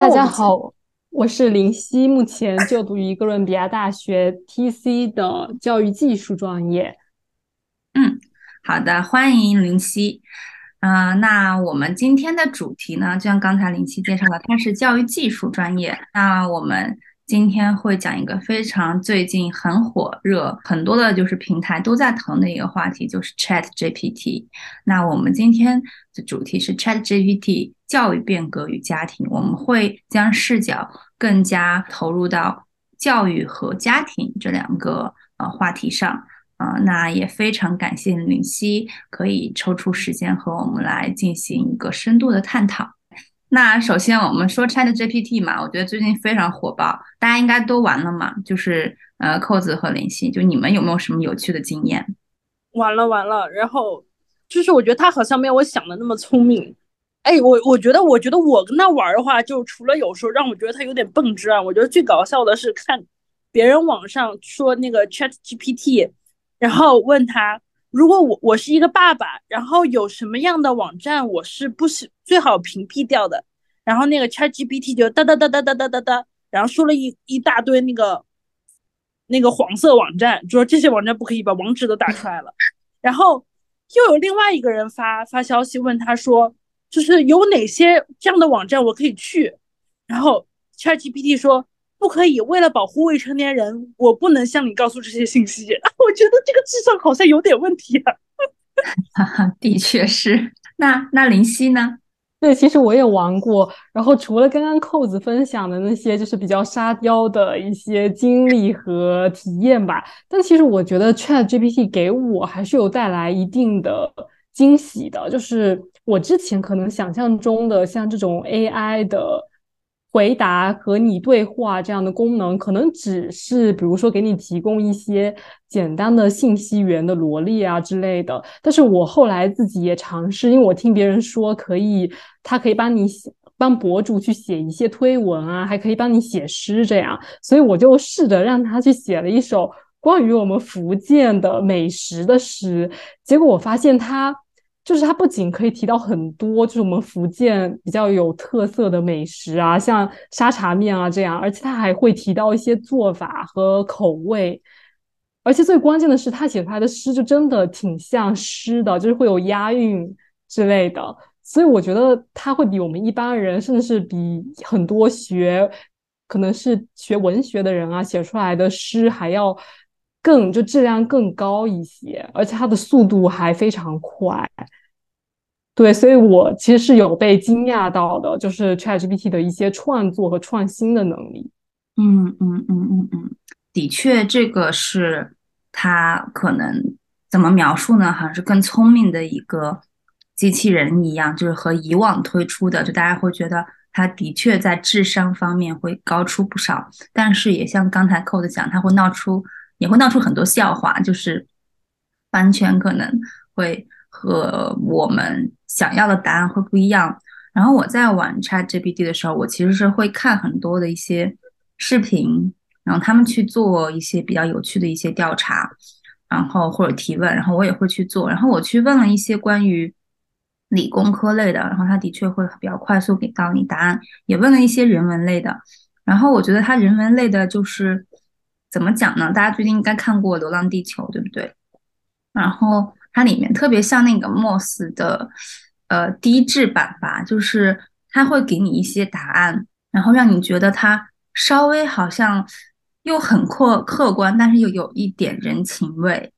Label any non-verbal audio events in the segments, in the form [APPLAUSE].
大家好，我是林夕，目前就读于哥伦比亚大学 TC 的教育技术专业。嗯，好的，欢迎林夕。嗯，那我们今天的主题呢，就像刚才林夕介绍的，它是教育技术专业。那我们。今天会讲一个非常最近很火热，很多的就是平台都在谈的一个话题，就是 Chat GPT。那我们今天的主题是 Chat GPT 教育变革与家庭，我们会将视角更加投入到教育和家庭这两个呃话题上。啊，那也非常感谢林夕可以抽出时间和我们来进行一个深度的探讨。那首先我们说 Chat GPT 嘛，我觉得最近非常火爆，大家应该都玩了嘛。就是呃，扣子和林夕，就你们有没有什么有趣的经验？完了完了，然后就是我觉得他好像没有我想的那么聪明。哎，我我觉得我觉得我跟他玩的话，就除了有时候让我觉得他有点笨之外，我觉得最搞笑的是看别人网上说那个 Chat GPT，然后问他。如果我我是一个爸爸，然后有什么样的网站我是不是最好屏蔽掉的？然后那个 ChatGPT 就哒哒哒哒哒哒哒哒，然后说了一一大堆那个那个黄色网站，就说这些网站不可以，把网址都打出来了。然后又有另外一个人发发消息问他说，就是有哪些这样的网站我可以去？然后 ChatGPT 说。不可以，为了保护未成年人，我不能向你告诉这些信息。[LAUGHS] 我觉得这个智商好像有点问题啊。哈哈，的确是。那那林夕呢？对，其实我也玩过。然后除了刚刚扣子分享的那些，就是比较沙雕的一些经历和体验吧。但其实我觉得 Chat GPT 给我还是有带来一定的惊喜的。就是我之前可能想象中的像这种 AI 的。回答和你对话这样的功能，可能只是比如说给你提供一些简单的信息源的罗列啊之类的。但是我后来自己也尝试，因为我听别人说可以，它可以帮你写，帮博主去写一些推文啊，还可以帮你写诗这样。所以我就试着让他去写了一首关于我们福建的美食的诗，结果我发现他。就是它不仅可以提到很多，就是我们福建比较有特色的美食啊，像沙茶面啊这样，而且它还会提到一些做法和口味，而且最关键的是，他写出来的诗就真的挺像诗的，就是会有押韵之类的，所以我觉得他会比我们一般人，甚至是比很多学可能是学文学的人啊写出来的诗还要。更就质量更高一些，而且它的速度还非常快。对，所以我其实是有被惊讶到的，就是 ChatGPT 的一些创作和创新的能力。嗯嗯嗯嗯嗯，的确，这个是它可能怎么描述呢？好像是更聪明的一个机器人一样，就是和以往推出的，就大家会觉得它的确在智商方面会高出不少，但是也像刚才 Code 讲，它会闹出。也会闹出很多笑话，就是完全可能会和我们想要的答案会不一样。然后我在玩 ChatGPT 的时候，我其实是会看很多的一些视频，然后他们去做一些比较有趣的一些调查，然后或者提问，然后我也会去做。然后我去问了一些关于理工科类的，然后他的确会比较快速给到你答案。也问了一些人文类的，然后我觉得他人文类的就是。怎么讲呢？大家最近应该看过《流浪地球》，对不对？然后它里面特别像那个 Moss 的呃低质版吧，就是它会给你一些答案，然后让你觉得它稍微好像又很客客观，但是又有一点人情味。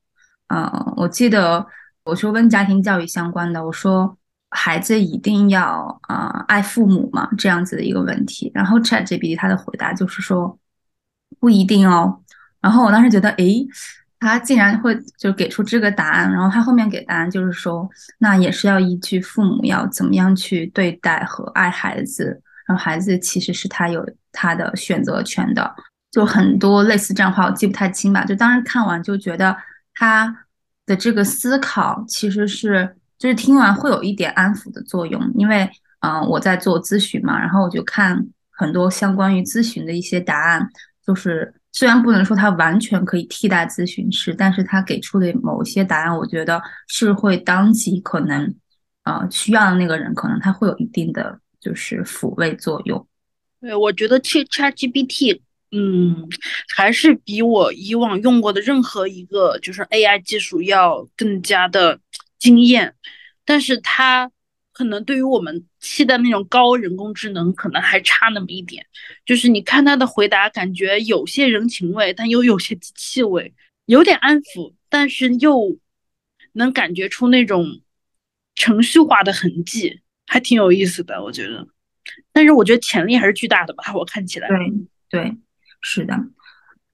嗯，我记得我说问家庭教育相关的，我说孩子一定要啊爱父母嘛这样子的一个问题，然后 ChatGPT 它的回答就是说不一定哦。然后我当时觉得，诶，他竟然会就给出这个答案。然后他后面给答案就是说，那也是要依据父母要怎么样去对待和爱孩子，然后孩子其实是他有他的选择权的。就很多类似这样话，我记不太清吧。就当时看完就觉得他的这个思考其实是，就是听完会有一点安抚的作用。因为，嗯，我在做咨询嘛，然后我就看很多相关于咨询的一些答案，就是虽然不能说它完全可以替代咨询师，但是他给出的某些答案，我觉得是会当即可能，呃，需要的那个人可能他会有一定的就是抚慰作用。对，我觉得 Chat GPT。嗯，还是比我以往用过的任何一个就是 AI 技术要更加的惊艳，但是它可能对于我们期待那种高人工智能可能还差那么一点。就是你看他的回答，感觉有些人情味，但又有些机器味，有点安抚，但是又能感觉出那种程序化的痕迹，还挺有意思的，我觉得。但是我觉得潜力还是巨大的吧，我看起来。对对。是的，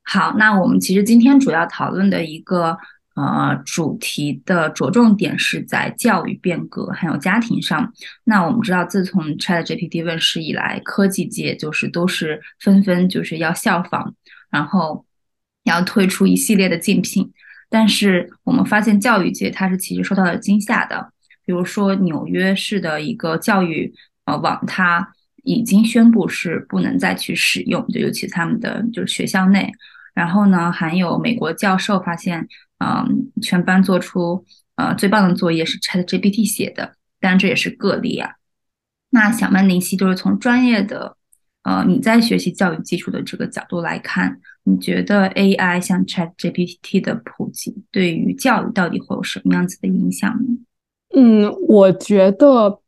好，那我们其实今天主要讨论的一个呃主题的着重点是在教育变革还有家庭上。那我们知道，自从 ChatGPT 问世以来，科技界就是都是纷纷就是要效仿，然后要推出一系列的竞品。但是我们发现，教育界它是其实受到了惊吓的。比如说，纽约市的一个教育呃网，它。已经宣布是不能再去使用，就尤其他们的就是学校内。然后呢，还有美国教授发现，嗯，全班做出呃最棒的作业是 ChatGPT 写的，当然这也是个例啊。那小曼林夕，就是从专业的呃你在学习教育技术的这个角度来看，你觉得 AI 像 ChatGPT 的普及对于教育到底会有什么样子的影响呢？嗯，我觉得。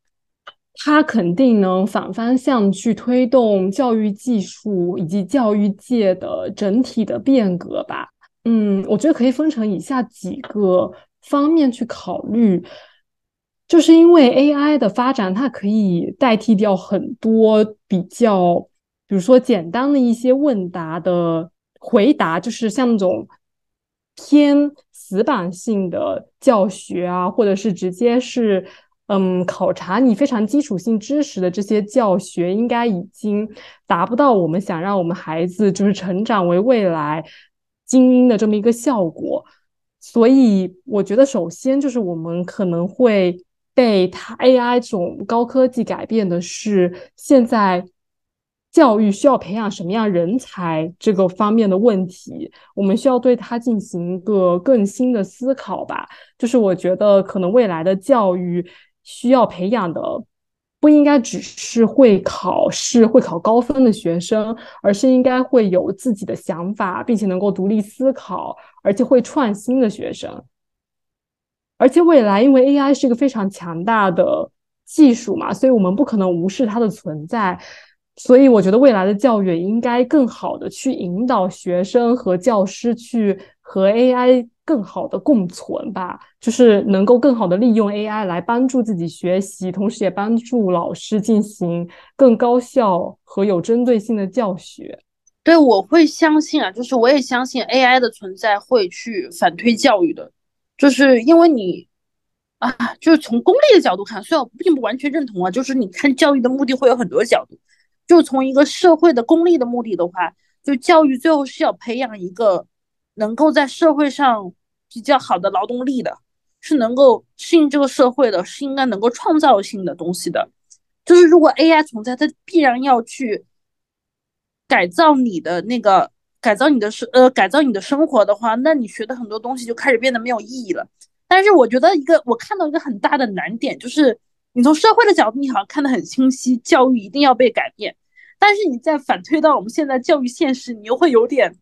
它肯定能反方向去推动教育技术以及教育界的整体的变革吧。嗯，我觉得可以分成以下几个方面去考虑，就是因为 AI 的发展，它可以代替掉很多比较，比如说简单的一些问答的回答，就是像那种偏死板性的教学啊，或者是直接是。嗯，考察你非常基础性知识的这些教学，应该已经达不到我们想让我们孩子就是成长为未来精英的这么一个效果。所以，我觉得首先就是我们可能会被它 AI 这种高科技改变的是，现在教育需要培养什么样人才这个方面的问题，我们需要对它进行一个更新的思考吧。就是我觉得可能未来的教育。需要培养的不应该只是会考试、会考高分的学生，而是应该会有自己的想法，并且能够独立思考，而且会创新的学生。而且未来，因为 AI 是一个非常强大的技术嘛，所以我们不可能无视它的存在。所以，我觉得未来的教育应该更好的去引导学生和教师去和 AI。更好的共存吧，就是能够更好的利用 AI 来帮助自己学习，同时也帮助老师进行更高效和有针对性的教学。对，我会相信啊，就是我也相信 AI 的存在会去反推教育的，就是因为你啊，就是从功利的角度看，虽然我并不完全认同啊，就是你看教育的目的会有很多角度，就从一个社会的功利的目的的话，就教育最后是要培养一个能够在社会上。比较好的劳动力的，是能够适应这个社会的，是应该能够创造性的东西的。就是如果 AI 存在，它必然要去改造你的那个，改造你的生呃，改造你的生活的话，那你学的很多东西就开始变得没有意义了。但是我觉得一个，我看到一个很大的难点，就是你从社会的角度，你好像看得很清晰，教育一定要被改变，但是你再反推到我们现在教育现实，你又会有点。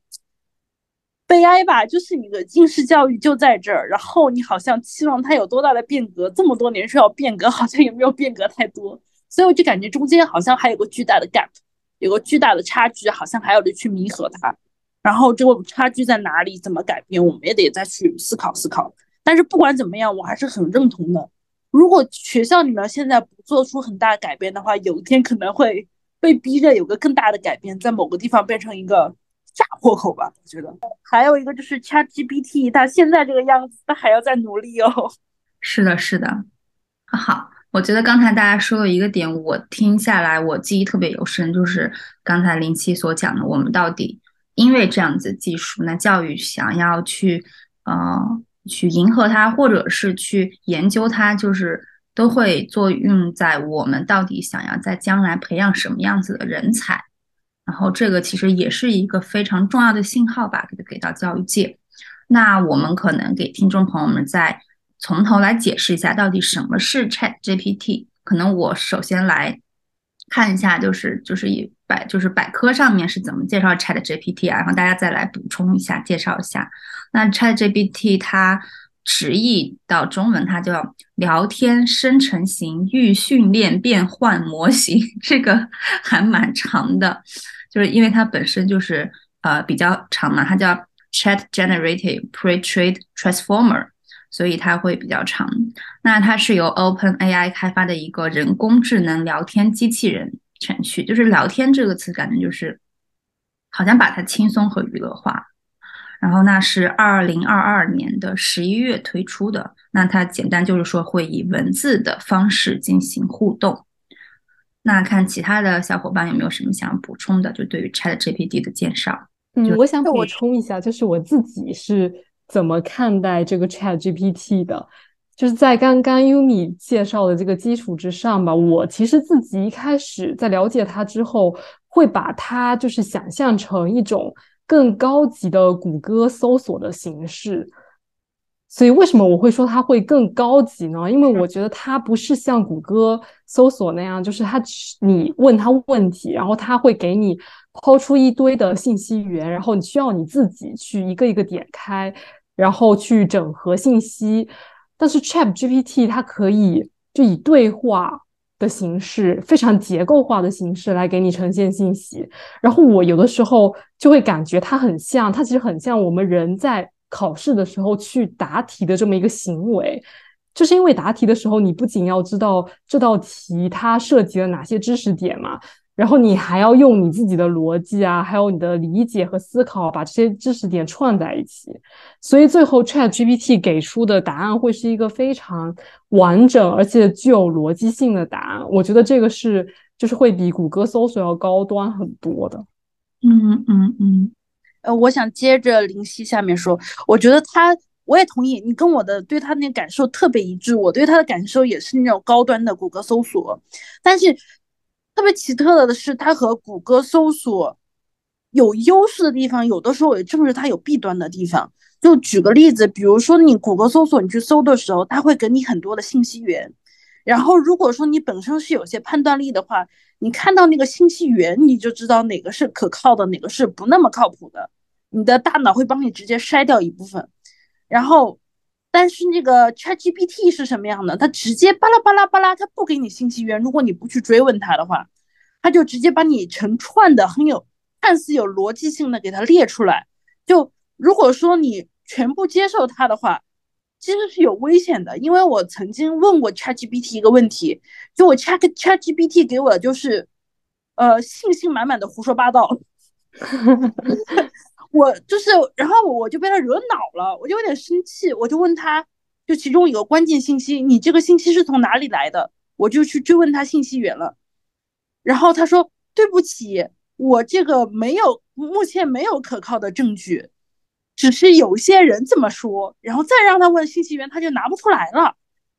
悲哀吧，就是你的应试教育就在这儿，然后你好像期望它有多大的变革，这么多年说要变革，好像也没有变革太多，所以我就感觉中间好像还有个巨大的 gap，有个巨大的差距，好像还要得去弥合它。然后这个差距在哪里？怎么改变？我们也得再去思考思考。但是不管怎么样，我还是很认同的。如果学校里面现在不做出很大改变的话，有一天可能会被逼着有个更大的改变，在某个地方变成一个。炸破口吧，我觉得还有一个就是 ChatGPT，它现在这个样子，它还要再努力哦。[LAUGHS] 是的，是的。好，我觉得刚才大家说的一个点，我听下来我记忆特别有深，就是刚才林七所讲的，我们到底因为这样子技术，那教育想要去呃去迎合它，或者是去研究它，就是都会作用在我们到底想要在将来培养什么样子的人才。然后这个其实也是一个非常重要的信号吧，给给到教育界。那我们可能给听众朋友们再从头来解释一下，到底什么是 Chat GPT。可能我首先来看一下，就是就是以百就是百科上面是怎么介绍 Chat GPT 啊，然后大家再来补充一下，介绍一下。那 Chat GPT 它直译到中文，它叫聊天生成型预训练变换模型，这个还蛮长的。就是因为它本身就是呃比较长嘛，它叫 Chat Generative Pre-trained Transformer，所以它会比较长。那它是由 OpenAI 开发的一个人工智能聊天机器人程序。就是聊天这个词，感觉就是好像把它轻松和娱乐化。然后那是二零二二年的十一月推出的。那它简单就是说会以文字的方式进行互动。那看其他的小伙伴有没有什么想补充的？就对于 Chat GPT 的介绍，嗯，我想补充一下，就是我自己是怎么看待这个 Chat GPT 的？就是在刚刚 Umi 介绍的这个基础之上吧，我其实自己一开始在了解它之后，会把它就是想象成一种更高级的谷歌搜索的形式。所以为什么我会说它会更高级呢？因为我觉得它不是像谷歌搜索那样，就是它你问它问题，然后它会给你抛出一堆的信息源，然后你需要你自己去一个一个点开，然后去整合信息。但是 Chat GPT 它可以就以对话的形式，非常结构化的形式来给你呈现信息。然后我有的时候就会感觉它很像，它其实很像我们人在。考试的时候去答题的这么一个行为，就是因为答题的时候，你不仅要知道这道题它涉及了哪些知识点嘛，然后你还要用你自己的逻辑啊，还有你的理解和思考，把这些知识点串在一起。所以最后 Chat GPT 给出的答案会是一个非常完整而且具有逻辑性的答案。我觉得这个是就是会比谷歌搜索要高端很多的。嗯嗯嗯。呃，我想接着林夕下面说，我觉得他，我也同意你跟我的对他那感受特别一致，我对他的感受也是那种高端的谷歌搜索，但是特别奇特的是，它和谷歌搜索有优势的地方，有的时候也正是它有弊端的地方。就举个例子，比如说你谷歌搜索你去搜的时候，它会给你很多的信息源，然后如果说你本身是有些判断力的话。你看到那个信息源，你就知道哪个是可靠的，哪个是不那么靠谱的。你的大脑会帮你直接筛掉一部分。然后，但是那个 ChatGPT 是什么样的？它直接巴拉巴拉巴拉，它不给你信息源。如果你不去追问它的话，它就直接把你成串的、很有看似有逻辑性的给它列出来。就如果说你全部接受它的话。其实是有危险的，因为我曾经问过 ChatGPT 一个问题，就我 Chat ChatGPT 给我的就是，呃，信心满满的胡说八道。[LAUGHS] 我就是，然后我就被他惹恼了，我就有点生气，我就问他，就其中有个关键信息，你这个信息是从哪里来的？我就去追问他信息源了，然后他说对不起，我这个没有，目前没有可靠的证据。只是有些人这么说，然后再让他问信息源，他就拿不出来了。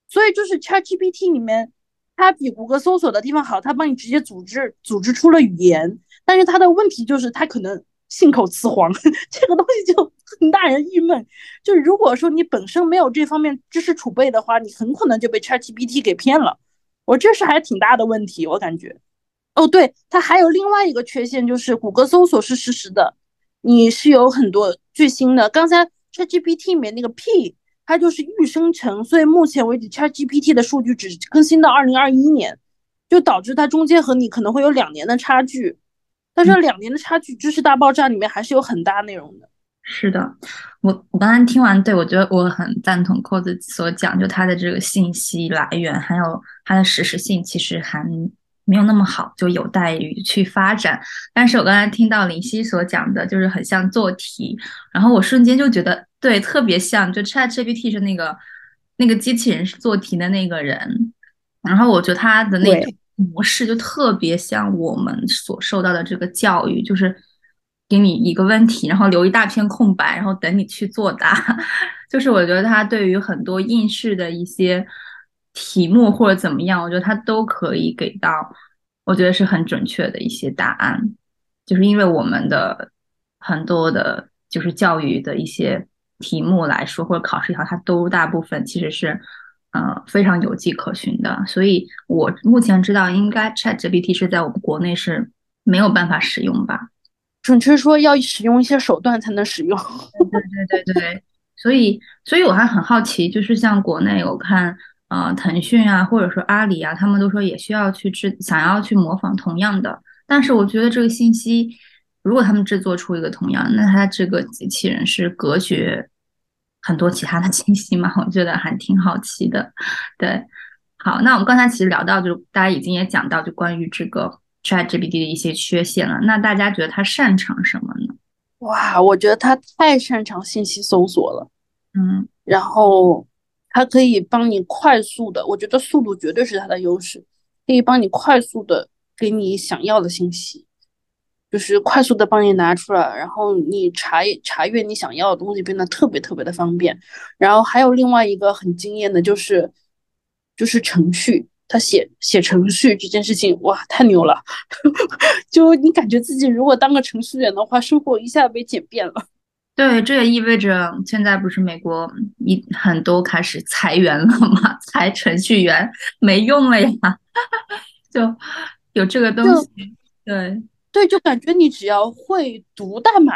所以就是 ChatGPT 里面，它比谷歌搜索的地方好，它帮你直接组织组织出了语言。但是它的问题就是，它可能信口雌黄，[LAUGHS] 这个东西就很大人郁闷。就如果说你本身没有这方面知识储备的话，你很可能就被 ChatGPT 给骗了。我这是还挺大的问题，我感觉。哦，对，它还有另外一个缺陷，就是谷歌搜索是实时的。你是有很多最新的，刚才 ChatGPT 里面那个 P，它就是预生成，所以目前为止 ChatGPT 的数据只更新到二零二一年，就导致它中间和你可能会有两年的差距。但是两年的差距，知识大爆炸里面还是有很大内容的。是的，我我刚才听完，对我觉得我很赞同扣子所讲，就它的这个信息来源还有它的实时性，其实还。没有那么好，就有待于去发展。但是我刚才听到林夕所讲的，就是很像做题，然后我瞬间就觉得，对，特别像，就 Chat GPT 是那个那个机器人是做题的那个人。然后我觉得他的那种模式就特别像我们所受到的这个教育，就是给你一个问题，然后留一大片空白，然后等你去作答。[LAUGHS] 就是我觉得它对于很多应试的一些题目或者怎么样，我觉得它都可以给到，我觉得是很准确的一些答案。就是因为我们的很多的，就是教育的一些题目来说，或者考试也好，它都大部分其实是。呃，非常有迹可循的，所以我目前知道，应该 ChatGPT 是在我们国内是没有办法使用吧？准确说，要使用一些手段才能使用。对对对对，所以所以我还很好奇，就是像国内我看，呃，腾讯啊，或者说阿里啊，他们都说也需要去制，想要去模仿同样的，但是我觉得这个信息，如果他们制作出一个同样，那它这个机器人是隔绝。很多其他的信息嘛，[LAUGHS] 我觉得还挺好奇的。对，好，那我们刚才其实聊到，就大家已经也讲到，就关于这个 ChatGPT 的一些缺陷了。那大家觉得它擅长什么呢？哇，我觉得它太擅长信息搜索了。嗯，然后它可以帮你快速的，我觉得速度绝对是它的优势，可以帮你快速的给你想要的信息。就是快速的帮你拿出来，然后你查查阅你想要的东西变得特别特别的方便。然后还有另外一个很惊艳的，就是就是程序，他写写程序这件事情，哇，太牛了！[LAUGHS] 就你感觉自己如果当个程序员的话，生活一下被简便了。对，这也意味着现在不是美国一很多开始裁员了吗？[LAUGHS] 裁程序员没用了呀，[LAUGHS] 就有这个东西，对。对，就感觉你只要会读代码，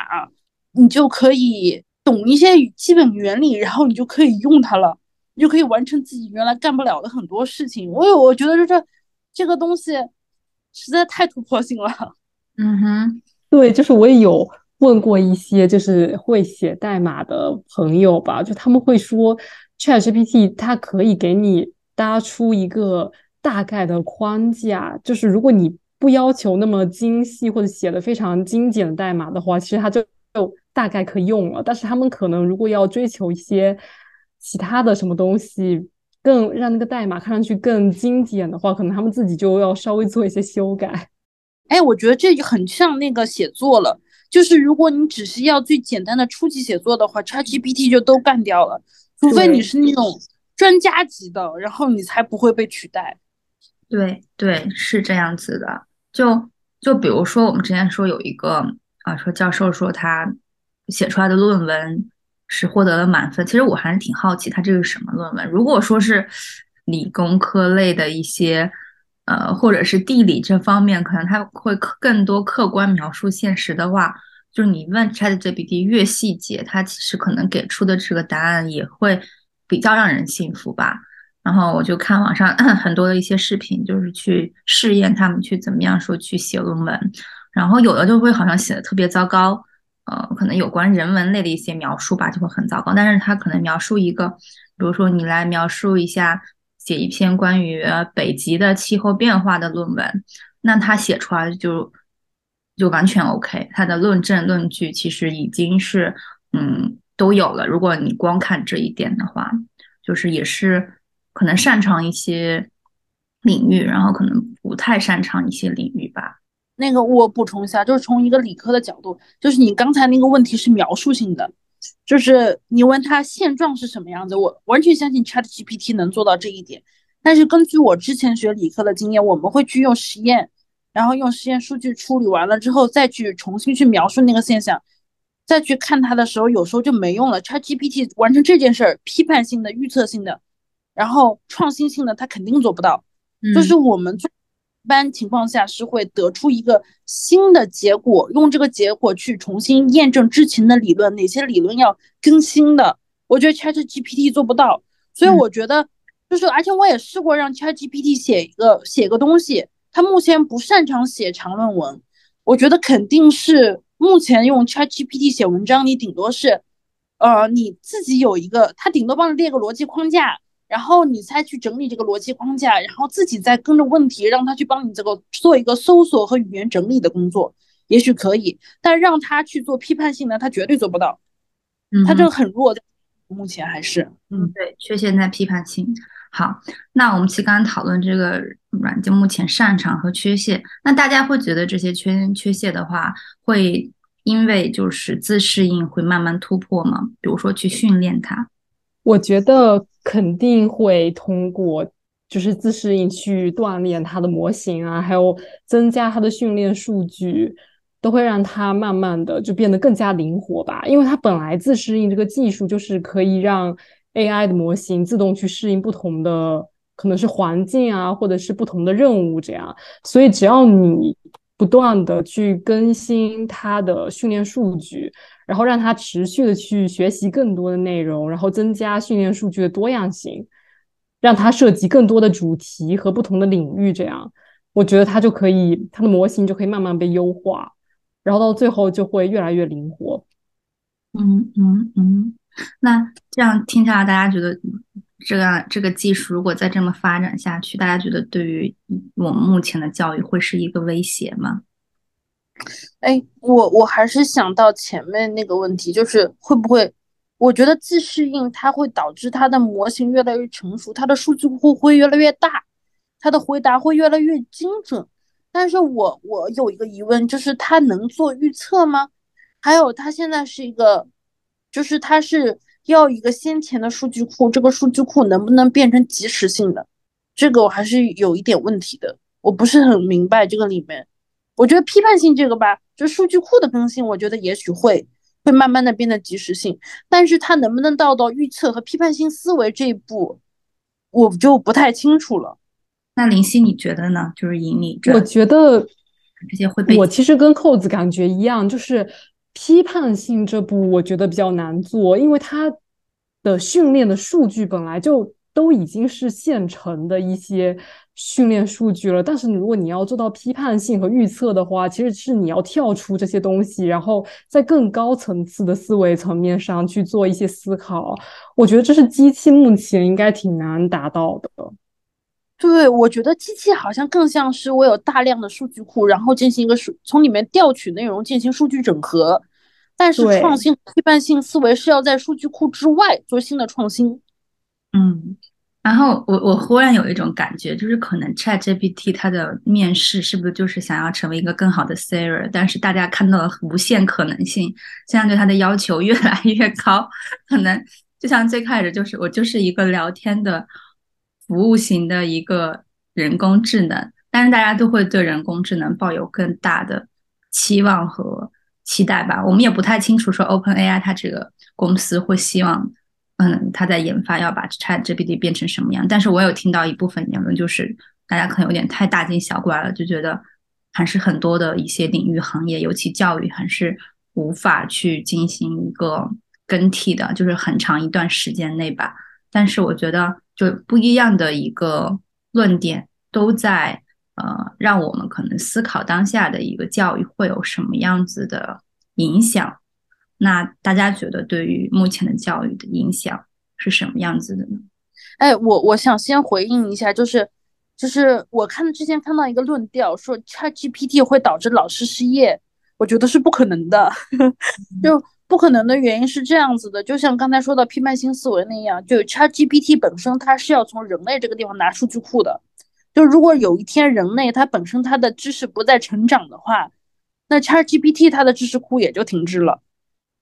你就可以懂一些基本原理，然后你就可以用它了，你就可以完成自己原来干不了的很多事情。我有，我觉得就这这个东西实在太突破性了。嗯哼，对，就是我也有问过一些就是会写代码的朋友吧，就他们会说，ChatGPT 它可以给你搭出一个大概的框架，就是如果你。不要求那么精细或者写的非常精简的代码的话，其实它就就大概可以用了。但是他们可能如果要追求一些其他的什么东西，更让那个代码看上去更精简的话，可能他们自己就要稍微做一些修改。哎，我觉得这就很像那个写作了，就是如果你只是要最简单的初级写作的话，ChatGPT 就都干掉了，除非你是那种专家级的，然后你才不会被取代。对对，是这样子的。就就比如说，我们之前说有一个啊，说教授说他写出来的论文是获得了满分。其实我还是挺好奇，他这是什么论文？如果说是理工科类的一些，呃，或者是地理这方面，可能他会更多客观描述现实的话，就是你问 ChatGPT 越细节，它其实可能给出的这个答案也会比较让人信服吧。然后我就看网上 [COUGHS] 很多的一些视频，就是去试验他们去怎么样说去写论文，然后有的就会好像写的特别糟糕，呃，可能有关人文类的一些描述吧，就会很糟糕。但是他可能描述一个，比如说你来描述一下，写一篇关于北极的气候变化的论文，那他写出来就就完全 OK，他的论证论据其实已经是嗯都有了。如果你光看这一点的话，就是也是。可能擅长一些领域，然后可能不太擅长一些领域吧。那个我补充一下，就是从一个理科的角度，就是你刚才那个问题是描述性的，就是你问他现状是什么样子，我完全相信 Chat GPT 能做到这一点。但是根据我之前学理科的经验，我们会去用实验，然后用实验数据处理完了之后，再去重新去描述那个现象，再去看它的时候，有时候就没用了。Chat GPT 完成这件事儿，批判性的、预测性的。然后创新性的他肯定做不到，就是我们一般情况下是会得出一个新的结果，用这个结果去重新验证之前的理论，哪些理论要更新的。我觉得 Chat GPT 做不到，所以我觉得就是，而且我也试过让 Chat GPT 写一个写个东西，它目前不擅长写长论文，我觉得肯定是目前用 Chat GPT 写文章，你顶多是，呃，你自己有一个，它顶多帮你列个逻辑框架。然后你再去整理这个逻辑框架，然后自己再跟着问题，让他去帮你这个做一个搜索和语言整理的工作，也许可以。但让他去做批判性呢，他绝对做不到。嗯，他这个很弱，目前还是。嗯，对，缺陷在批判性。好，那我们其实刚刚讨论这个软件目前擅长和缺陷，那大家会觉得这些缺缺陷的话，会因为就是自适应会慢慢突破吗？比如说去训练它？我觉得肯定会通过，就是自适应去锻炼它的模型啊，还有增加它的训练数据，都会让它慢慢的就变得更加灵活吧。因为它本来自适应这个技术就是可以让。AI 的模型自动去适应不同的可能是环境啊，或者是不同的任务，这样。所以只要你不断的去更新它的训练数据，然后让它持续的去学习更多的内容，然后增加训练数据的多样性，让它涉及更多的主题和不同的领域，这样，我觉得它就可以，它的模型就可以慢慢被优化，然后到最后就会越来越灵活。嗯嗯嗯。那这样听下来，大家觉得这个这个技术如果再这么发展下去，大家觉得对于我们目前的教育会是一个威胁吗？哎，我我还是想到前面那个问题，就是会不会？我觉得自适应它会导致它的模型越来越成熟，它的数据库会越来越大，它的回答会越来越精准。但是我我有一个疑问，就是它能做预测吗？还有，它现在是一个。就是它是要一个先前的数据库，这个数据库能不能变成即时性的？这个我还是有一点问题的，我不是很明白这个里面。我觉得批判性这个吧，就数据库的更新，我觉得也许会会慢慢的变得及时性，但是它能不能到到预测和批判性思维这一步，我就不太清楚了。那林夕你觉得呢？就是以你，我觉得这些会被我其实跟扣子感觉一样，就是。批判性这步我觉得比较难做，因为它的训练的数据本来就都已经是现成的一些训练数据了。但是如果你要做到批判性和预测的话，其实是你要跳出这些东西，然后在更高层次的思维层面上去做一些思考。我觉得这是机器目前应该挺难达到的。对，我觉得机器好像更像是我有大量的数据库，然后进行一个数从里面调取内容进行数据整合，但是创新批判性思维是要在数据库之外做新的创新。嗯，然后我我忽然有一种感觉，就是可能 Chat GPT 它的面试是不是就是想要成为一个更好的 Siri，但是大家看到了无限可能性，现在对它的要求越来越高，可能就像最开始就是我就是一个聊天的。服务型的一个人工智能，但是大家都会对人工智能抱有更大的期望和期待吧。我们也不太清楚说 Open AI 它这个公司会希望，嗯，他在研发要把 Chat GPT 变成什么样。但是我有听到一部分言论，就是大家可能有点太大惊小怪了，就觉得还是很多的一些领域行业，尤其教育，还是无法去进行一个更替的，就是很长一段时间内吧。但是我觉得。就不一样的一个论点，都在呃让我们可能思考当下的一个教育会有什么样子的影响。那大家觉得对于目前的教育的影响是什么样子的呢？哎，我我想先回应一下，就是就是我看之前看到一个论调说 ChatGPT 会导致老师失业，我觉得是不可能的，[LAUGHS] 就。不可能的原因是这样子的，就像刚才说的批判性思维那样，就 ChatGPT 本身它是要从人类这个地方拿数据库的。就如果有一天人类它本身它的知识不再成长的话，那 ChatGPT 它的知识库也就停滞了。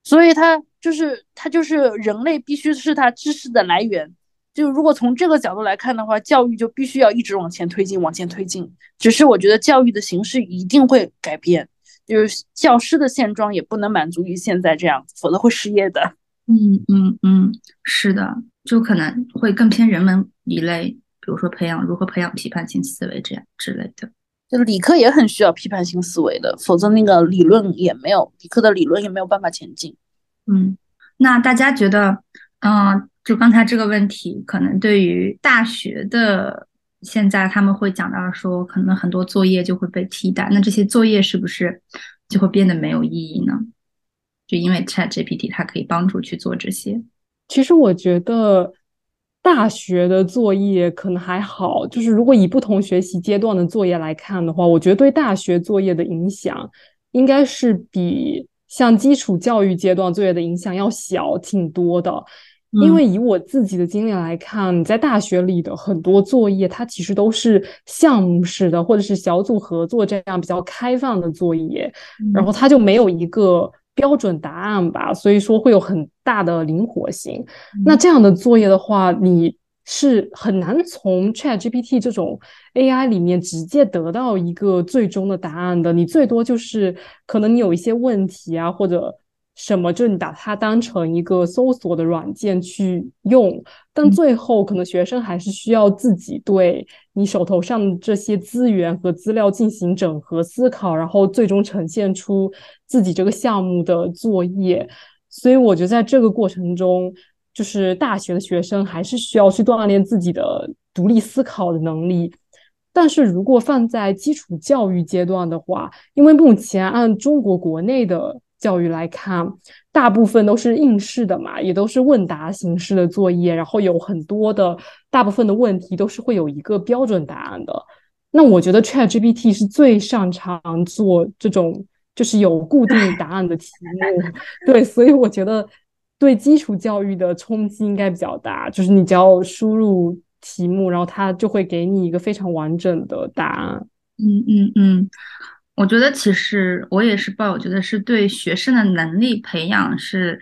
所以它就是它就是人类必须是它知识的来源。就如果从这个角度来看的话，教育就必须要一直往前推进，往前推进。只是我觉得教育的形式一定会改变。就是教师的现状也不能满足于现在这样，否则会失业的。嗯嗯嗯，是的，就可能会更偏人文一类，比如说培养如何培养批判性思维这样之类的。就理科也很需要批判性思维的，否则那个理论也没有理科的理论也没有办法前进。嗯，那大家觉得，嗯，就刚才这个问题，可能对于大学的。现在他们会讲到说，可能很多作业就会被替代，那这些作业是不是就会变得没有意义呢？就因为 Chat GPT 它可以帮助去做这些。其实我觉得大学的作业可能还好，就是如果以不同学习阶段的作业来看的话，我觉得对大学作业的影响应该是比像基础教育阶段作业的影响要小挺多的。因为以我自己的经历来看，你在大学里的很多作业，它其实都是项目式的，或者是小组合作这样比较开放的作业，然后它就没有一个标准答案吧，所以说会有很大的灵活性。那这样的作业的话，你是很难从 Chat GPT 这种 AI 里面直接得到一个最终的答案的，你最多就是可能你有一些问题啊，或者。什么？就是你把它当成一个搜索的软件去用，但最后可能学生还是需要自己对你手头上这些资源和资料进行整合思考，然后最终呈现出自己这个项目的作业。所以我觉得在这个过程中，就是大学的学生还是需要去锻炼自己的独立思考的能力。但是如果放在基础教育阶段的话，因为目前按中国国内的。教育来看，大部分都是应试的嘛，也都是问答形式的作业，然后有很多的大部分的问题都是会有一个标准答案的。那我觉得 Chat GPT 是最擅长做这种就是有固定答案的题目，[LAUGHS] 对，所以我觉得对基础教育的冲击应该比较大。就是你只要输入题目，然后它就会给你一个非常完整的答案。嗯嗯嗯。我觉得其实我也是抱，我觉得是对学生的能力培养是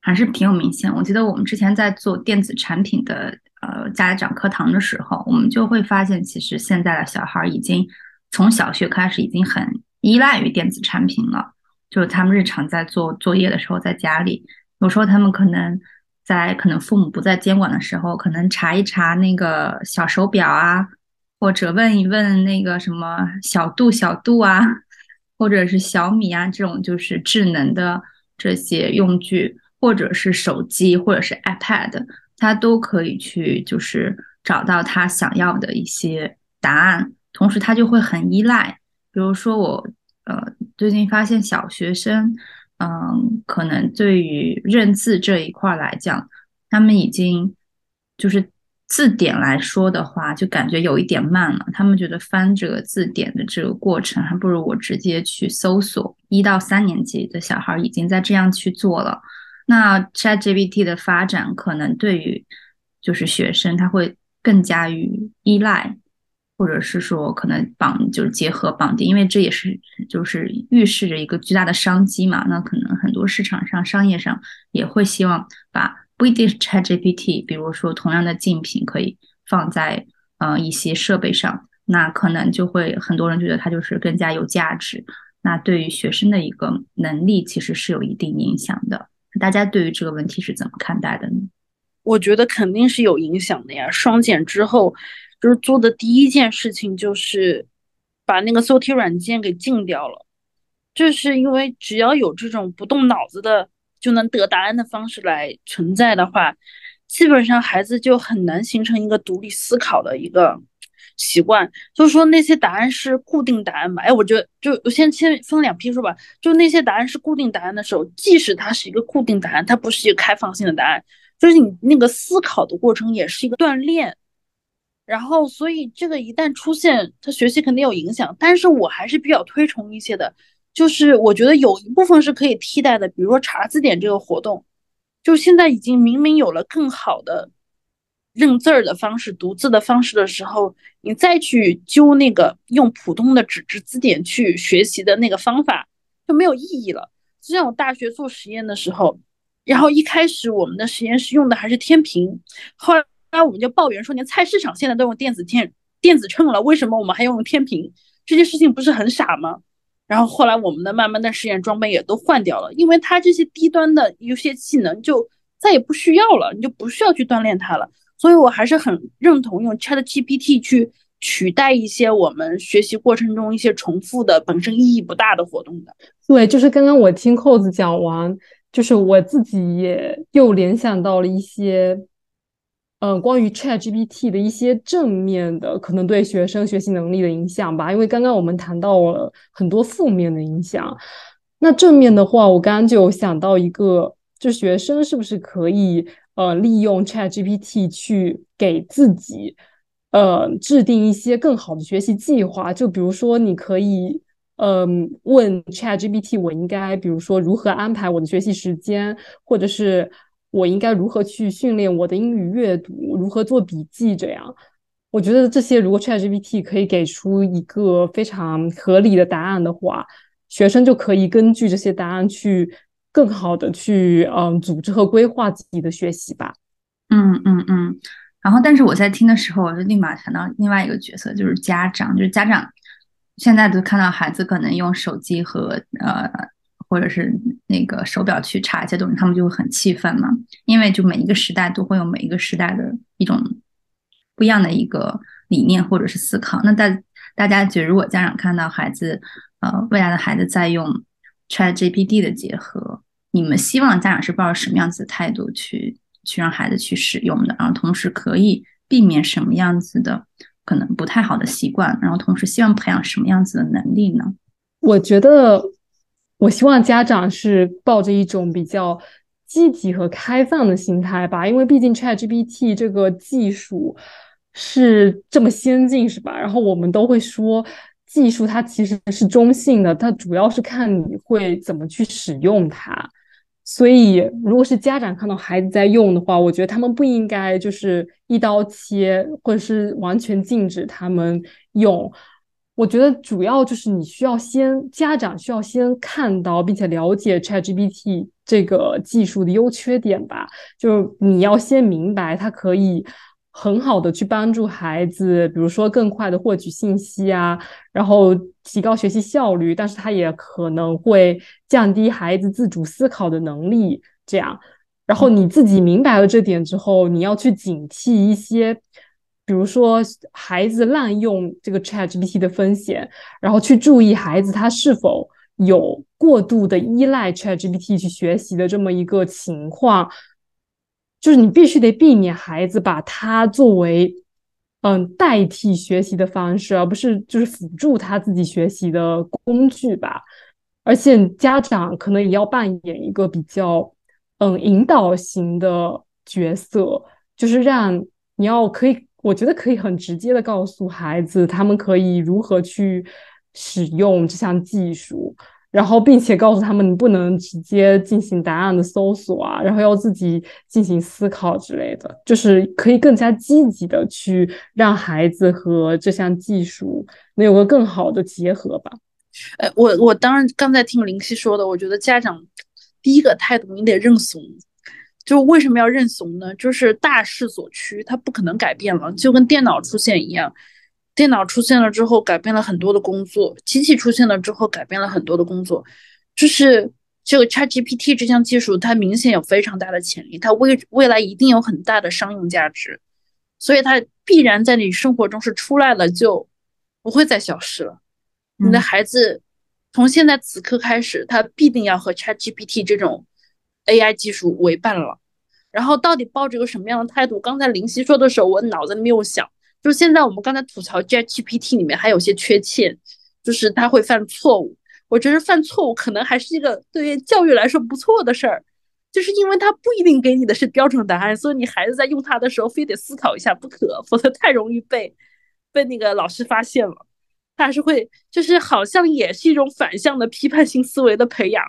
还是挺有明显。我记得我们之前在做电子产品的呃家长课堂的时候，我们就会发现，其实现在的小孩已经从小学开始已经很依赖于电子产品了。就是他们日常在做作业的时候，在家里，有时候他们可能在可能父母不在监管的时候，可能查一查那个小手表啊。或者问一问那个什么小度、小度啊，或者是小米啊这种就是智能的这些用具，或者是手机，或者是 iPad，它都可以去就是找到他想要的一些答案。同时，他就会很依赖。比如说我呃最近发现小学生，嗯，可能对于认字这一块来讲，他们已经就是。字典来说的话，就感觉有一点慢了。他们觉得翻这个字典的这个过程，还不如我直接去搜索。一到三年级的小孩已经在这样去做了。那 ChatGPT 的发展，可能对于就是学生，他会更加于依赖，或者是说可能绑就是结合绑定，因为这也是就是预示着一个巨大的商机嘛。那可能很多市场上、商业上也会希望把。不一定是 ChatGPT，比如说同样的竞品可以放在呃一些设备上，那可能就会很多人觉得它就是更加有价值。那对于学生的一个能力其实是有一定影响的。大家对于这个问题是怎么看待的呢？我觉得肯定是有影响的呀。双减之后，就是做的第一件事情就是把那个搜题软件给禁掉了。这是因为只要有这种不动脑子的。就能得答案的方式来存在的话，基本上孩子就很难形成一个独立思考的一个习惯。就是说那些答案是固定答案嘛？哎，我觉得就我先先分两批说吧。就那些答案是固定答案的时候，即使它是一个固定答案，它不是一个开放性的答案，就是你那个思考的过程也是一个锻炼。然后，所以这个一旦出现，他学习肯定有影响。但是我还是比较推崇一些的。就是我觉得有一部分是可以替代的，比如说查字典这个活动，就现在已经明明有了更好的认字儿的方式、读字的方式的时候，你再去揪那个用普通的纸质字典去学习的那个方法就没有意义了。就像我大学做实验的时候，然后一开始我们的实验室用的还是天平，后来我们就抱怨说，连菜市场现在都用电子天电子秤了，为什么我们还用天平？这件事情不是很傻吗？然后后来我们的慢慢的实验装备也都换掉了，因为它这些低端的有些技能就再也不需要了，你就不需要去锻炼它了。所以我还是很认同用 Chat GPT 去取代一些我们学习过程中一些重复的、本身意义不大的活动的。对，就是刚刚我听扣子讲完，就是我自己也又联想到了一些。嗯，关于 ChatGPT 的一些正面的可能对学生学习能力的影响吧，因为刚刚我们谈到了很多负面的影响。那正面的话，我刚刚就想到一个，就学生是不是可以呃利用 ChatGPT 去给自己呃制定一些更好的学习计划？就比如说，你可以嗯问 ChatGPT，我应该比如说如何安排我的学习时间，或者是。我应该如何去训练我的英语阅读，如何做笔记，这样。我觉得这些如果 ChatGPT 可以给出一个非常合理的答案的话，学生就可以根据这些答案去更好的去嗯组织和规划自己的学习吧。嗯嗯嗯。然后，但是我在听的时候，我就立马想到另外一个角色，就是家长。就是家长现在都看到孩子可能用手机和呃或者是那个手表去查一些东西，他们就会很气愤嘛，因为就每一个时代都会有每一个时代的一种。不一样的一个理念或者是思考，那大大家觉得，如果家长看到孩子，呃，未来的孩子在用 ChatGPT 的结合，你们希望家长是抱着什么样子的态度去去让孩子去使用的？然后同时可以避免什么样子的可能不太好的习惯？然后同时希望培养什么样子的能力呢？我觉得，我希望家长是抱着一种比较积极和开放的心态吧，因为毕竟 ChatGPT 这个技术。是这么先进是吧？然后我们都会说，技术它其实是中性的，它主要是看你会怎么去使用它。所以，如果是家长看到孩子在用的话，我觉得他们不应该就是一刀切，或者是完全禁止他们用。我觉得主要就是你需要先，家长需要先看到并且了解 ChatGPT 这个技术的优缺点吧。就是你要先明白它可以。很好的去帮助孩子，比如说更快的获取信息啊，然后提高学习效率，但是它也可能会降低孩子自主思考的能力。这样，然后你自己明白了这点之后，你要去警惕一些，比如说孩子滥用这个 ChatGPT 的风险，然后去注意孩子他是否有过度的依赖 ChatGPT 去学习的这么一个情况。就是你必须得避免孩子把它作为，嗯，代替学习的方式，而不是就是辅助他自己学习的工具吧。而且家长可能也要扮演一个比较，嗯，引导型的角色，就是让你要可以，我觉得可以很直接的告诉孩子，他们可以如何去使用这项技术。然后，并且告诉他们，你不能直接进行答案的搜索啊，然后要自己进行思考之类的，就是可以更加积极的去让孩子和这项技术能有个更好的结合吧。哎，我我当然刚才听林夕说的，我觉得家长第一个态度你得认怂，就为什么要认怂呢？就是大势所趋，它不可能改变了，就跟电脑出现一样。电脑出现了之后，改变了很多的工作；机器出现了之后，改变了很多的工作。就是这个 ChatGPT 这项技术，它明显有非常大的潜力，它未未来一定有很大的商用价值，所以它必然在你生活中是出来了就不会再消失了。你的孩子从现在此刻开始，他必定要和 ChatGPT 这种 AI 技术为伴了。然后到底抱着个什么样的态度？刚才林夕说的时候，我脑子里没有想。就现在，我们刚才吐槽 ChatGPT 里面还有些缺陷，就是它会犯错误。我觉得犯错误可能还是一个对于教育来说不错的事儿，就是因为它不一定给你的是标准答案，所以你孩子在用它的时候非得思考一下不可，否则太容易被被那个老师发现了。他还是会，就是好像也是一种反向的批判性思维的培养，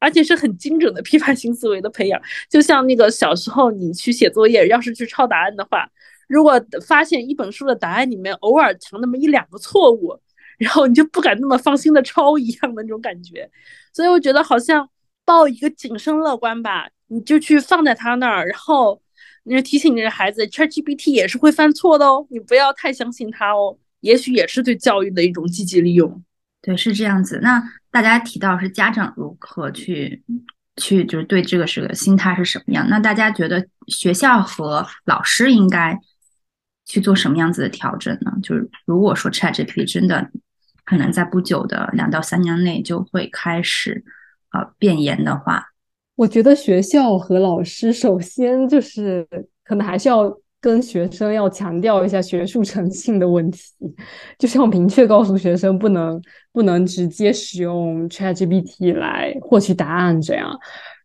而且是很精准的批判性思维的培养。就像那个小时候你去写作业，要是去抄答案的话。如果发现一本书的答案里面偶尔藏那么一两个错误，然后你就不敢那么放心的抄一样的那种感觉，所以我觉得好像抱一个谨慎乐观吧，你就去放在他那儿，然后你就提醒你的孩子，ChatGPT 也是会犯错的哦，你不要太相信他哦，也许也是对教育的一种积极利用。对，是这样子。那大家提到是家长如何去去就是对这个是个心态是什么样？那大家觉得学校和老师应该？去做什么样子的调整呢？就是如果说 ChatGPT 真的可能在不久的两到三年内就会开始呃变严的话，我觉得学校和老师首先就是可能还是要跟学生要强调一下学术诚信的问题，就是要明确告诉学生不能不能直接使用 ChatGPT 来获取答案这样。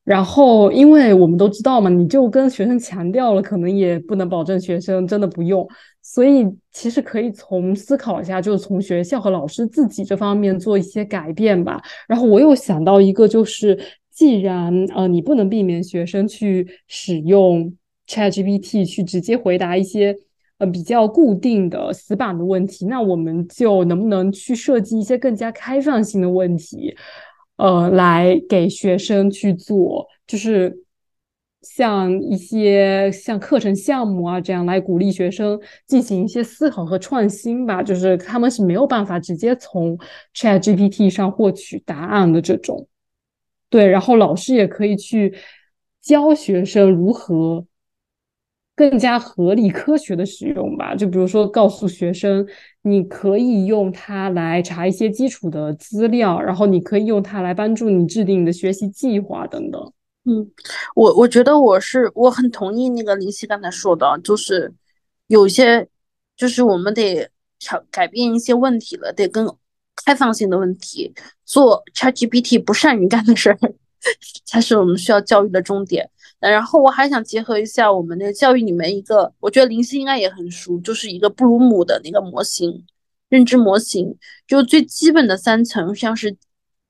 然后，因为我们都知道嘛，你就跟学生强调了，可能也不能保证学生真的不用。所以，其实可以从思考一下，就是从学校和老师自己这方面做一些改变吧。然后，我又想到一个，就是既然呃你不能避免学生去使用 ChatGPT 去直接回答一些呃比较固定的死板的问题，那我们就能不能去设计一些更加开放性的问题，呃，来给学生去做，就是像一些像课程项目啊这样来鼓励学生进行一些思考和创新吧，就是他们是没有办法直接从 ChatGPT 上获取答案的这种。对，然后老师也可以去教学生如何更加合理、科学的使用吧。就比如说，告诉学生，你可以用它来查一些基础的资料，然后你可以用它来帮助你制定你的学习计划等等。嗯，我我觉得我是我很同意那个林夕刚才说的，就是有些就是我们得调改变一些问题了，得跟。开放性的问题，做 ChatGPT 不善于干的事儿，[LAUGHS] 才是我们需要教育的重点。然后我还想结合一下我们那个教育里面一个，我觉得林夕应该也很熟，就是一个布鲁姆的那个模型，认知模型，就最基本的三层，像是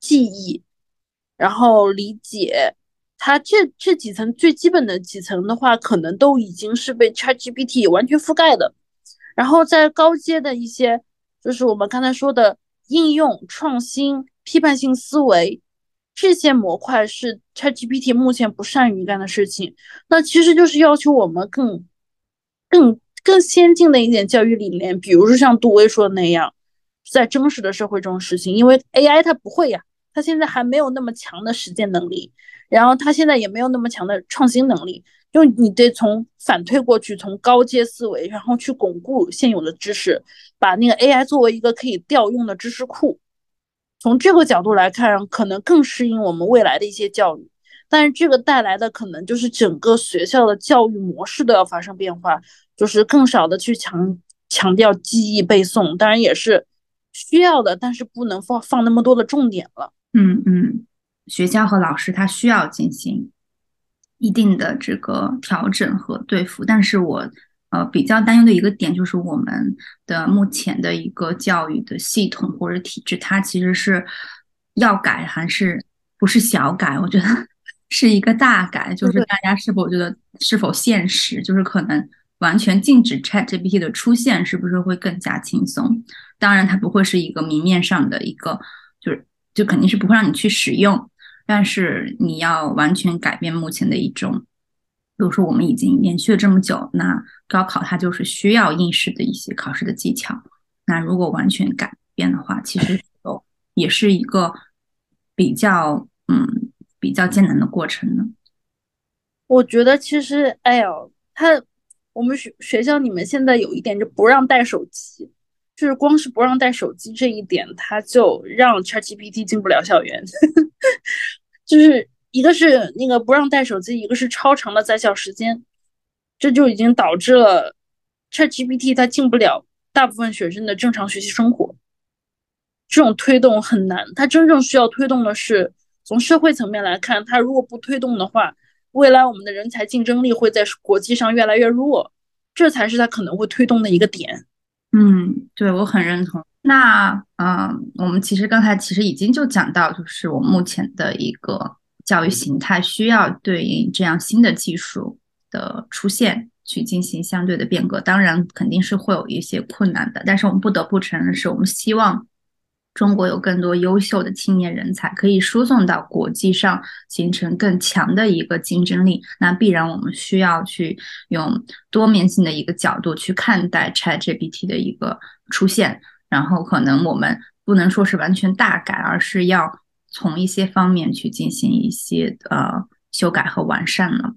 记忆，然后理解，它这这几层最基本的几层的话，可能都已经是被 ChatGPT 完全覆盖的。然后在高阶的一些，就是我们刚才说的。应用创新、批判性思维这些模块是 ChatGPT 目前不善于干的事情。那其实就是要求我们更、更、更先进的一点教育理念，比如说像杜威说的那样，在真实的社会中实行。因为 AI 它不会呀，它现在还没有那么强的实践能力，然后它现在也没有那么强的创新能力。就你得从反推过去，从高阶思维，然后去巩固现有的知识，把那个 AI 作为一个可以调用的知识库。从这个角度来看，可能更适应我们未来的一些教育。但是这个带来的可能就是整个学校的教育模式都要发生变化，就是更少的去强强调记忆背诵，当然也是需要的，但是不能放放那么多的重点了。嗯嗯，学校和老师他需要进行。一定的这个调整和对付，但是我呃比较担忧的一个点就是我们的目前的一个教育的系统或者体制，它其实是要改还是不是小改？我觉得 [LAUGHS] 是一个大改，就是大家是否觉得是否现实？就是可能完全禁止 ChatGPT 的出现，是不是会更加轻松？当然，它不会是一个明面上的一个，就是就肯定是不会让你去使用。但是你要完全改变目前的一种，比如说我们已经延续了这么久，那高考它就是需要应试的一些考试的技巧。那如果完全改变的话，其实有也是一个比较嗯比较艰难的过程呢。我觉得其实，哎呦，他我们学学校里面现在有一点就不让带手机，就是光是不让带手机这一点，他就让 ChatGPT 进不了校园。[LAUGHS] 就是一个是那个不让带手机，一个是超长的在校时间，这就已经导致了 ChatGPT 它进不了大部分学生的正常学习生活。这种推动很难，它真正需要推动的是从社会层面来看，它如果不推动的话，未来我们的人才竞争力会在国际上越来越弱，这才是它可能会推动的一个点。嗯，对我很认同。那嗯，我们其实刚才其实已经就讲到，就是我目前的一个教育形态需要对应这样新的技术的出现去进行相对的变革。当然，肯定是会有一些困难的，但是我们不得不承认，是我们希望中国有更多优秀的青年人才可以输送到国际上，形成更强的一个竞争力。那必然我们需要去用多面性的一个角度去看待 ChatGPT 的一个出现。然后可能我们不能说是完全大改，而是要从一些方面去进行一些呃修改和完善了。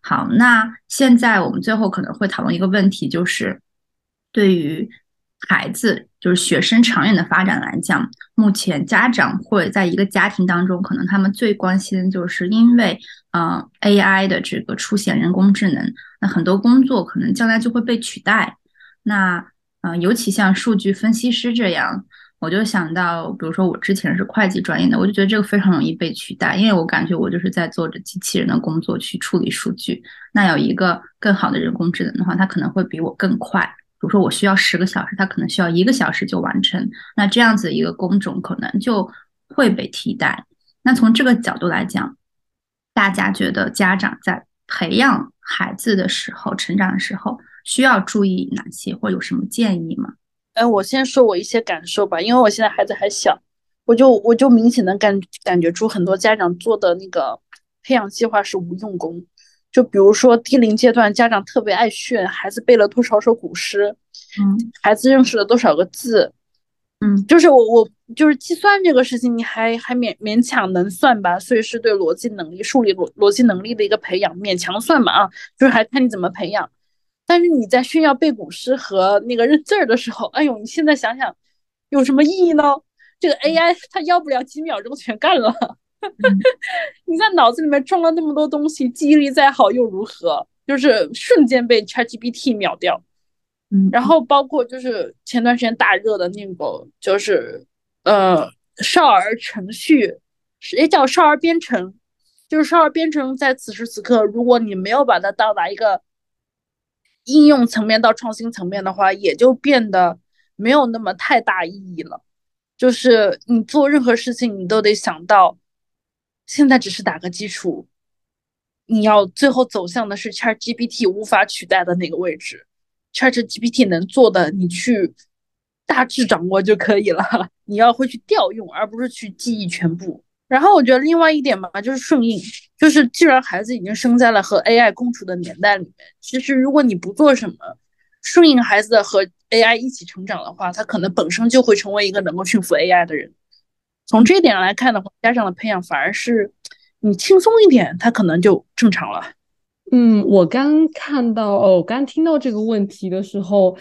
好，那现在我们最后可能会讨论一个问题，就是对于孩子，就是学生长远的发展来讲，目前家长会在一个家庭当中，可能他们最关心的就是因为呃 AI 的这个出现，人工智能，那很多工作可能将来就会被取代。那嗯，尤其像数据分析师这样，我就想到，比如说我之前是会计专业的，我就觉得这个非常容易被取代，因为我感觉我就是在做着机器人的工作去处理数据。那有一个更好的人工智能的话，它可能会比我更快。比如说我需要十个小时，它可能需要一个小时就完成。那这样子一个工种可能就会被替代。那从这个角度来讲，大家觉得家长在培养孩子的时候、成长的时候需要注意哪些，或有什么建议吗？哎，我先说我一些感受吧，因为我现在孩子还小，我就我就明显的感感觉出很多家长做的那个培养计划是无用功。就比如说低龄阶段，家长特别爱炫孩子背了多少首古诗，嗯孩子认识了多少个字，嗯就是我我就是计算这个事情，你还还勉勉强能算吧，所以是对逻辑能力、数理逻逻辑能力的一个培养，勉强算吧啊，就是还看你怎么培养。但是你在炫耀背古诗和那个认字儿的时候，哎呦，你现在想想有什么意义呢？这个 AI 它要不了几秒钟全干了。[LAUGHS] 你在脑子里面装了那么多东西，记忆力再好又如何？就是瞬间被 ChatGPT 秒掉。嗯，然后包括就是前段时间大热的那个，就是呃少儿程序，也叫少儿编程，就是少儿编程在此时此刻，如果你没有把它到达一个应用层面到创新层面的话，也就变得没有那么太大意义了。就是你做任何事情，你都得想到，现在只是打个基础，你要最后走向的是 ChatGPT 无法取代的那个位置。ChatGPT 能做的，你去大致掌握就可以了。[LAUGHS] 你要会去调用，而不是去记忆全部。然后我觉得另外一点嘛，就是顺应，就是既然孩子已经生在了和 AI 共处的年代里面，其实如果你不做什么，顺应孩子和 AI 一起成长的话，他可能本身就会成为一个能够驯服 AI 的人。从这一点来看的话，家长的培养反而是你轻松一点，他可能就正常了。嗯，我刚看到哦，刚听到这个问题的时候，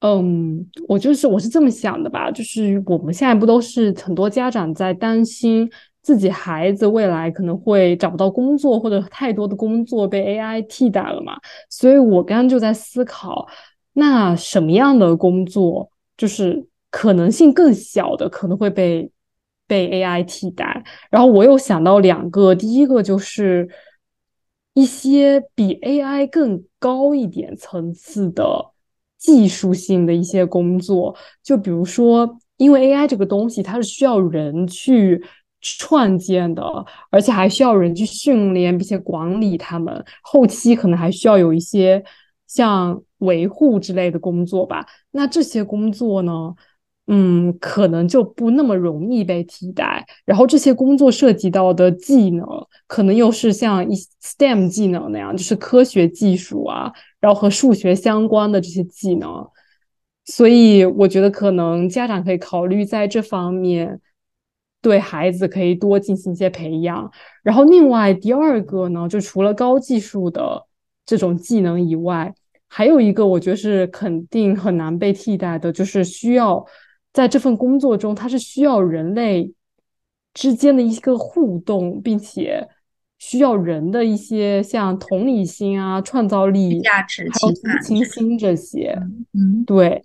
嗯，我就是我是这么想的吧，就是我们现在不都是很多家长在担心自己孩子未来可能会找不到工作，或者太多的工作被 AI 替代了嘛？所以我刚刚就在思考，那什么样的工作就是可能性更小的可能会被被 AI 替代？然后我又想到两个，第一个就是。一些比 AI 更高一点层次的技术性的一些工作，就比如说，因为 AI 这个东西它是需要人去创建的，而且还需要人去训练并且管理他们，后期可能还需要有一些像维护之类的工作吧。那这些工作呢？嗯，可能就不那么容易被替代。然后这些工作涉及到的技能，可能又是像一 STEM 技能那样，就是科学技术啊，然后和数学相关的这些技能。所以我觉得可能家长可以考虑在这方面对孩子可以多进行一些培养。然后另外第二个呢，就除了高技术的这种技能以外，还有一个我觉得是肯定很难被替代的，就是需要。在这份工作中，它是需要人类之间的一个互动，并且需要人的一些像同理心啊、创造力、价值、还有同情心这些。嗯，对。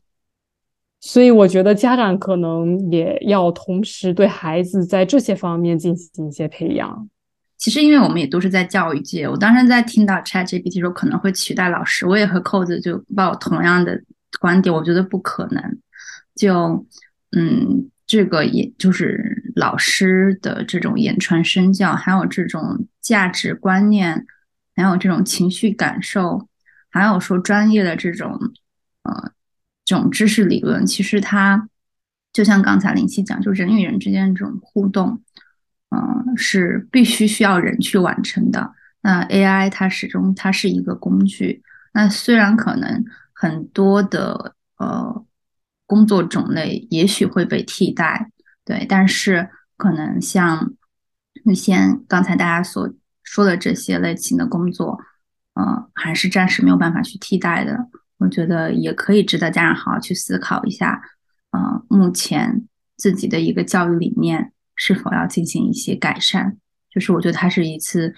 所以我觉得家长可能也要同时对孩子在这些方面进行一些培养。其实，因为我们也都是在教育界，我当时在听到 ChatGPT 说可能会取代老师，我也和扣子就抱同样的观点，我觉得不可能。就，嗯，这个也就是老师的这种言传身教，还有这种价值观念，还有这种情绪感受，还有说专业的这种，呃，这种知识理论，其实它就像刚才林夕讲，就人与人之间这种互动，嗯，是必须需要人去完成的。那 AI 它始终它是一个工具，那虽然可能很多的呃。工作种类也许会被替代，对，但是可能像那些刚才大家所说的这些类型的工作，呃，还是暂时没有办法去替代的。我觉得也可以值得家长好好去思考一下，呃，目前自己的一个教育理念是否要进行一些改善。就是我觉得它是一次，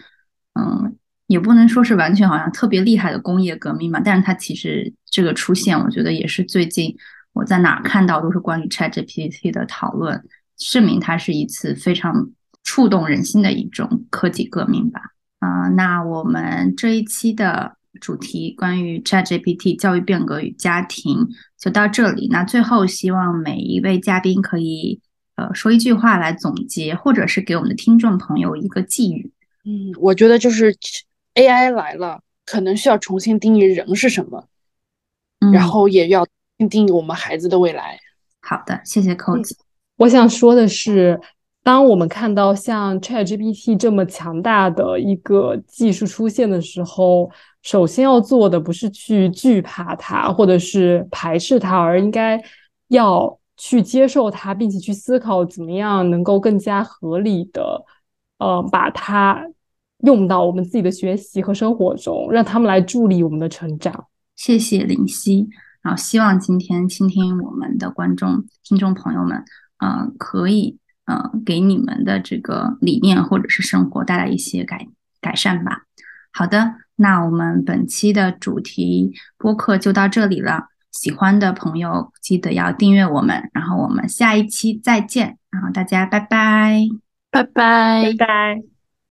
嗯，也不能说是完全好像特别厉害的工业革命嘛，但是它其实这个出现，我觉得也是最近。我在哪看到都是关于 ChatGPT 的讨论，证明它是一次非常触动人心的一种科技革命吧。啊，那我们这一期的主题关于 ChatGPT 教育变革与家庭就到这里。那最后希望每一位嘉宾可以呃说一句话来总结，或者是给我们的听众朋友一个寄语，嗯，我觉得就是 AI 来了，可能需要重新定义人是什么，嗯，然后也要定义我们孩子的未来。好的，谢谢扣子。我想说的是，当我们看到像 ChatGPT 这么强大的一个技术出现的时候，首先要做的不是去惧怕它，或者是排斥它，而应该要去接受它，并且去思考怎么样能够更加合理的，呃，把它用到我们自己的学习和生活中，让他们来助力我们的成长。谢谢林夕，然后希望今天倾听我们的观众、听众朋友们，嗯，可以，嗯，给你们的这个理念或者是生活带来一些改改善吧。好的，那我们本期的主题播客就到这里了。喜欢的朋友记得要订阅我们，然后我们下一期再见，然后大家拜拜，拜拜，拜拜。